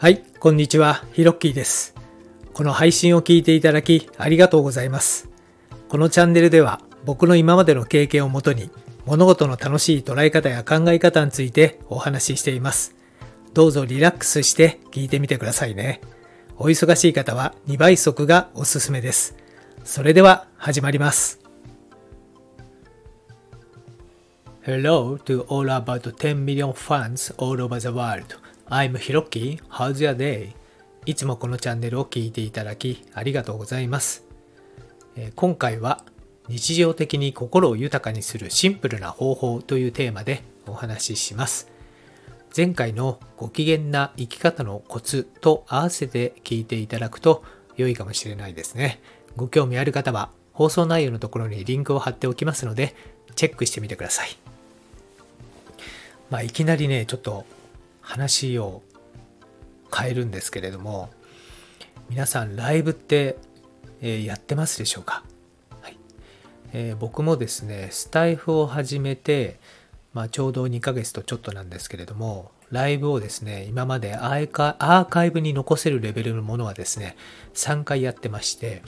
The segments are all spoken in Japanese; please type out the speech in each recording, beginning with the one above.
はい、こんにちは、ヒロッキーです。この配信を聞いていただきありがとうございます。このチャンネルでは僕の今までの経験をもとに物事の楽しい捉え方や考え方についてお話ししています。どうぞリラックスして聞いてみてくださいね。お忙しい方は2倍速がおすすめです。それでは始まります。Hello to all about 10 million fans all over the world. I'm Hiroki. How's your day? いつもこのチャンネルを聞いていただきありがとうございます。今回は日常的に心を豊かにするシンプルな方法というテーマでお話しします。前回のご機嫌な生き方のコツと合わせて聞いていただくと良いかもしれないですね。ご興味ある方は放送内容のところにリンクを貼っておきますのでチェックしてみてください。まあ、いきなりね、ちょっと話を変えるんですけれども、皆さんライブって、えやってますでしょうか、はいえー僕もですね、スタイフを始めて、まあ、ちょうど2ヶ月とちょっとなんですけれども、ライブをですね、今までアーカアーカイブに残せるレベルのものはですね、3回やってまして、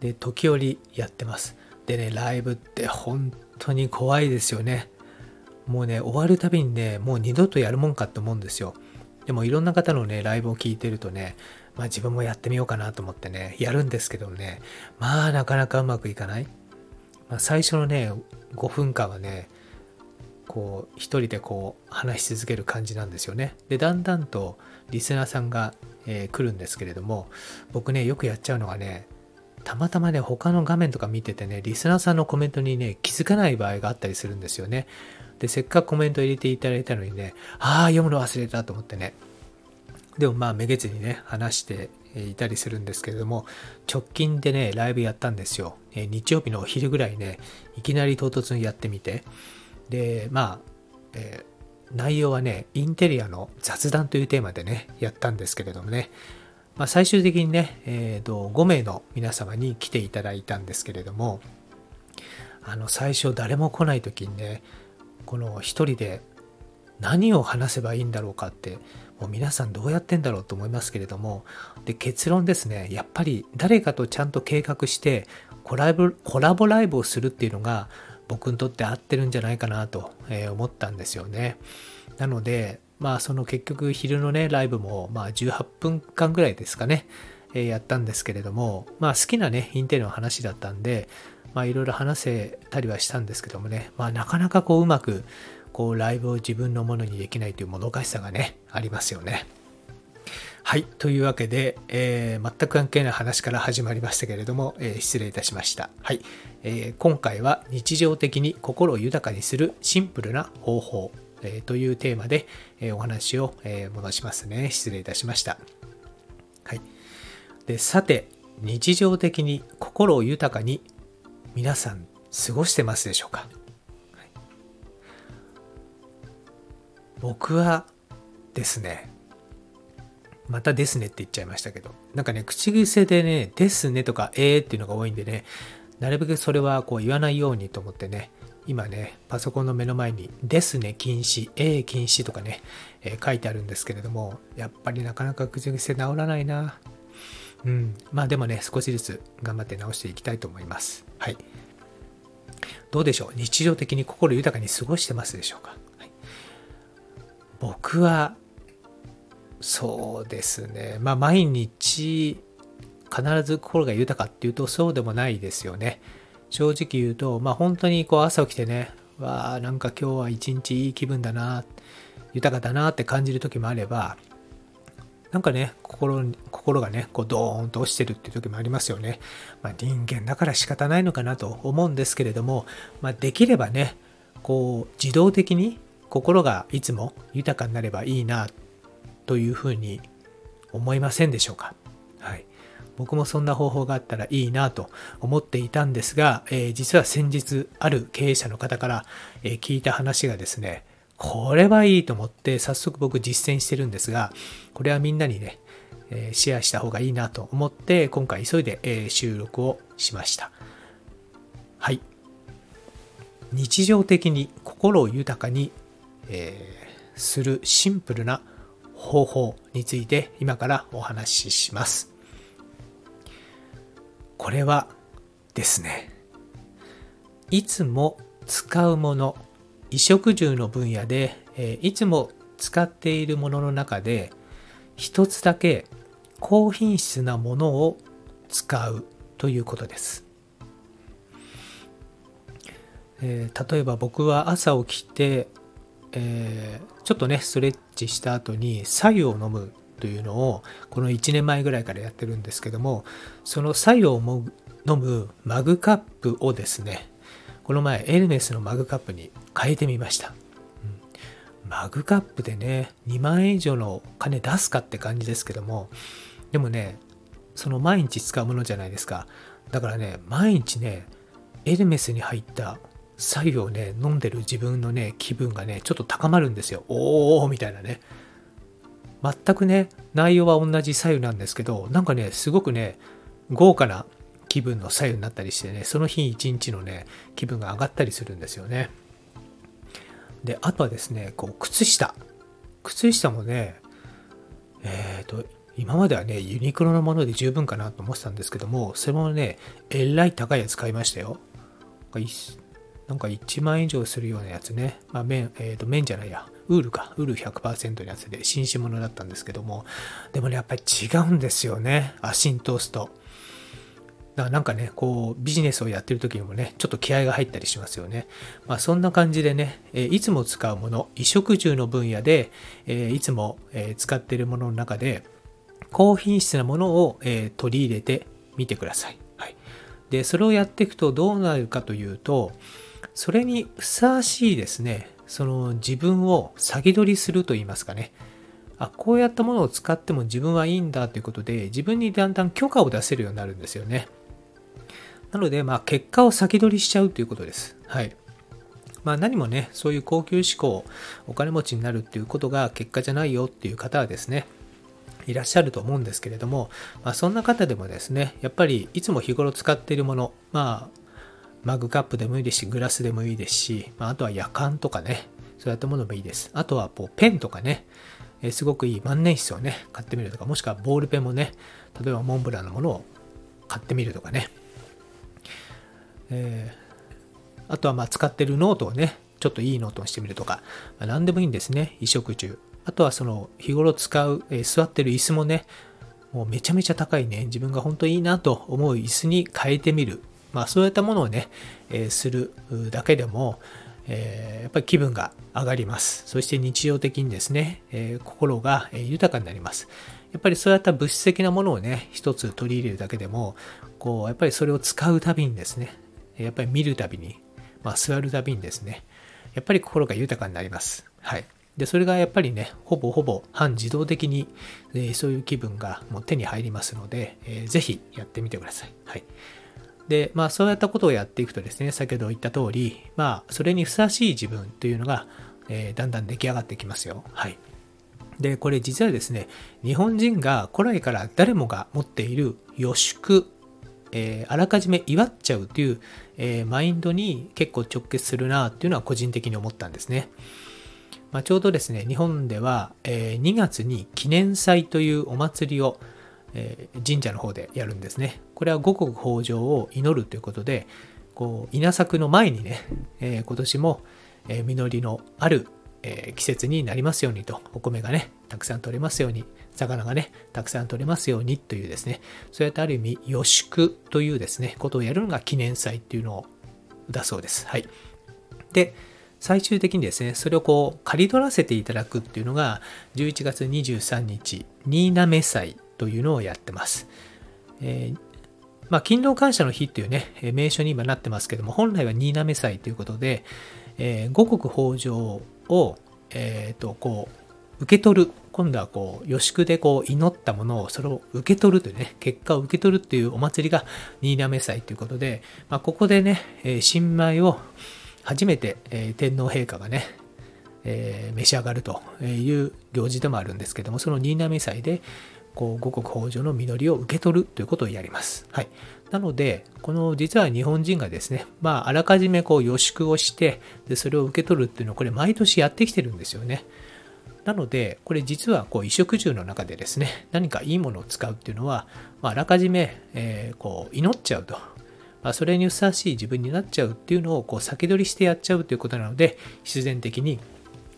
で、時折やってます。でね、ライブって本当に怖いですよね。もうね、終わるたびにね、もう二度とやるもんかって思うんですよ。でもいろんな方のね、ライブを聞いてるとね、まあ自分もやってみようかなと思ってね、やるんですけどね、まあなかなかうまくいかない。まあ、最初のね、5分間はね、こう、一人でこう、話し続ける感じなんですよね。で、だんだんとリスナーさんが、えー来るんですけれども、僕ね、よくやっちゃうのがね、たまたまね、他の画面とか見ててね、リスナーさんのコメントにね、気づかない場合があったりするんですよね。で、せっかくコメント入れていただいたのにね、ああ、読むの忘れたと思ってね。でもまあ、めげずにね、話していたりするんですけれども、直近でね、ライブやったんですよ。え日曜日のお昼ぐらいね、いきなり唐突にやってみて。で、まあ、えー内容はね、インテリアの雑談というテーマでね、やったんですけれどもね、まあ、最終的にね、えーと、5名の皆様に来ていただいたんですけれども、あの、最初誰も来ない時にね、この一人で何を話せばいいんだろうかって、もう皆さんどうやってんだろうと思いますけれども、で、結論ですね、やっぱり誰かとちゃんと計画してコラボ、コラボライブをするっていうのが僕にとって合ってるんじゃないかなと思ったんですよね。なので、まあその結局昼のね、ライブもまあ18分間ぐらいですかね、やったんですけれども、まあ好きなね、インテリの話だったんで、まあいろいろ話せたりはしたんですけどもね、まあなかなかこううまくこうライブを自分のものにできないというもどかしさがね、ありますよね。はい。というわけで、えー全く関係ない話から始まりましたけれども、えー失礼いたしました。はい、えー今回は日常的に心を豊かにするシンプルな方法、えーというテーマで、えーお話を、えー戻しますね。失礼いたしました。はい。で、さて、日常的に心を豊かに皆さん過ごしてますでしょうか、はい僕はですね、またですねって言っちゃいましたけど、なんかね、口癖でね、ですねとかえーっていうのが多いんでね、なるべくそれはこう言わないようにと思ってね、今ね、パソコンの目の前にですね禁止、えー禁止とかね、えー書いてあるんですけれども、やっぱりなかなか口癖治らないな。うん。まあでもね、少しずつ頑張って直していきたいと思います。はい。どうでしょう？日常的に心豊かに過ごしてますでしょうか、はい、僕はそうですね。まあ、毎日、必ず心が豊かっていうと、そうでもないですよね。正直言うと、まあ、本当にこう朝起きてね、わあ、なんか今日は一日いい気分だな、豊かだなって感じる時もあれば、なんかね、心、心がね、こうドーンと落ちてるっていう時もありますよね。まあ、人間だから仕方ないのかなと思うんですけれども、まあ、できればね、こう自動的に心がいつも豊かになればいいなというふうに思いませんでしょうか。はい。僕もそんな方法があったらいいなと思っていたんですが、えー実は先日ある経営者の方から、えー聞いた話がですね、これはいいと思って早速僕実践してるんですが、これはみんなにね、えーシェアした方がいいなと思って今回急いで、えー収録をしました。はい。日常的に心を豊かに、えーするシンプルな方法について今からお話しします。これはですね、いつも使うもの、衣食住の分野で、えいつも使っているものの中で、一つだけ高品質なものを使うということです。えー、例えば僕は朝起きて、えー、ちょっとねストレッチした後に白湯を飲むというのをこの1年前ぐらいからやってるんですけどもその白湯を飲むマグカップをですねこの前エルメスのマグカップに変えてみました、うん、マグカップでね2万円以上の金出すかって感じですけどもでもねその毎日使うものじゃないですか。だからね毎日ねエルメスに入った白湯をね飲んでる自分のね気分がねちょっと高まるんですよ。おおみたいなね。全くね内容は同じ白湯なんですけどなんかねすごくね豪華な気分の左右になったりしてねその日一日のね気分が上がったりするんですよね。であとはですねこう靴下。靴下もねえっ、ー、と今まではねユニクロのもので十分かなと思ってたんですけどもそれもねえらい高いやつ買いましたよ。なんか1万円以上するようなやつね、まあ、綿、えっ、ー、と綿じゃないや。ウールか。ウール100%のやつで紳士物だったんですけども。でもねやっぱり違うんですよね。足に通すとだからなんかね、こうビジネスをやってる時にもね、ちょっと気合が入ったりしますよね。まあそんな感じでね、えいつも使うもの、衣食住の分野で、えいつも、え使ってるものの中で、高品質なものを、え取り入れてみてください。はい。で、それをやっていくとどうなるかというと、それにふさわしいですね、その自分を先取りすると言いますかね。あ、こうやったものを使っても自分はいいんだということで、自分にだんだん許可を出せるようになるんですよね。なので、まあ、結果を先取りしちゃうということです。はい。まあ、何もね、そういう高級志向、お金持ちになるっていうことが結果じゃないよっていう方はですね、いらっしゃると思うんですけれども、まあ、そんな方でもですね、やっぱりいつも日頃使っているもの、まあ、マグカップでもいいですし、グラスでもいいですし、まあ、あとは夜間とかね、そういったものもいいです。あとはこうペンとかね、えすごくいい万年筆をね、買ってみるとか、もしくはボールペンもね、例えばモンブランのものを買ってみるとかね、えー、あとはまあ使ってるノートをね、ちょっといいノートにしてみるとか、まあ、何でもいいんですね、衣食住。あとはその日頃使う、えー、座ってる椅子もね、もうめちゃめちゃ高いね、自分が本当いいなと思う椅子に変えてみる。まあそういったものをね、えー、するだけでも、えー、やっぱり気分が上がります。そして日常的にですね、えー、心が豊かになります。やっぱりそういった物質的なものをね、一つ取り入れるだけでも、こう、やっぱりそれを使うたびにですね、やっぱり見るたびに、まあ、座るたびにですね、やっぱり心が豊かになります。はい。で、それがやっぱりね、ほぼほぼ半自動的に、えー、そういう気分がもう手に入りますので、えー、ぜひやってみてください。はい。で、まあそういったことをやっていくとですね、先ほど言った通り、まあそれにふさわしい自分というのが、えー、だんだん出来上がってきますよ。はい。で、これ実はですね、日本人が古来から誰もが持っている予祝えー、あらかじめ祝っちゃうという、えー、マインドに結構直結するなっていうのは個人的に思ったんですね。まあ、ちょうどですね、日本では、えー、2月に記念祭というお祭りを、え、神社の方でやるんですね。これは五穀豊穣を祈るということで、こう稲作の前にね、え、今年も、え、実りのある、えー、季節になりますようにと、お米がね、たくさん取れますように、魚がね、たくさん取れますようにというですね、そうやってある意味予祝というですね、ことをやるのが記念祭っていうのだそうです。はい。で、最終的にですね、それをこう、刈り取らせていただくっていうのが、11月23日、新滑祭というのをやってます。えーまあ、勤労感謝の日っていうね、名称に今なってますけども、本来は新滑祭ということで、えー、五穀豊穣を、え、ー、と、こう、受け取る今度はこう、予祝でこう、祈ったものを、それを受け取るというね、結果を受け取るっていうお祭りが新滑祭ということで、まあ、ここでね、え新米を初めて、え天皇陛下がね、えー、召し上がるという行事でもあるんですけども、その新滑祭で、こう五穀豊穣の実りを受け取るということをやります。はい。なので、この実は日本人がですね、まあ、あらかじめこう予祝をして、で、それを受け取るっていうのをこれ毎年やってきてるんですよね。なので、これ実はこう衣食住の中でですね、何かいいものを使うっていうのは、まあ、あらかじめ、えー、こう祈っちゃうと。まあ、それにふさわしい自分になっちゃうっていうのをこう先取りしてやっちゃうということなので、必然的に、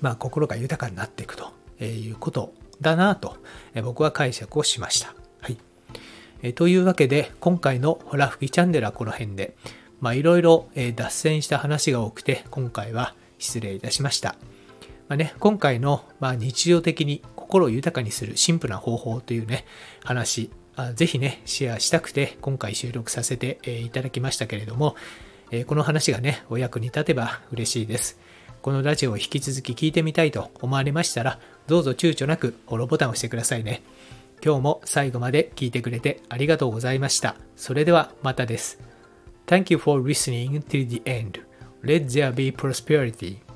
まあ、心が豊かになっていくということだなと、僕は解釈をしました。はい。えというわけで、今回のホラ吹きチャンネルはこの辺で、ま、いろいろ脱線した話が多くて、今回は失礼いたしました。まあね、今回の、まあ、日常的に心を豊かにするシンプルな方法というね、話、あぜひね、シェアしたくて今回収録させていただきましたけれども、この話がね、お役に立てば嬉しいです。このラジオを引き続き聞いてみたいと思われましたら、どうぞ躊躇なくフォローボタンを押してくださいね。今日も最後まで聞いてくれてありがとうございました。それではまたです。Thank you for listening till the end. Let there be prosperity.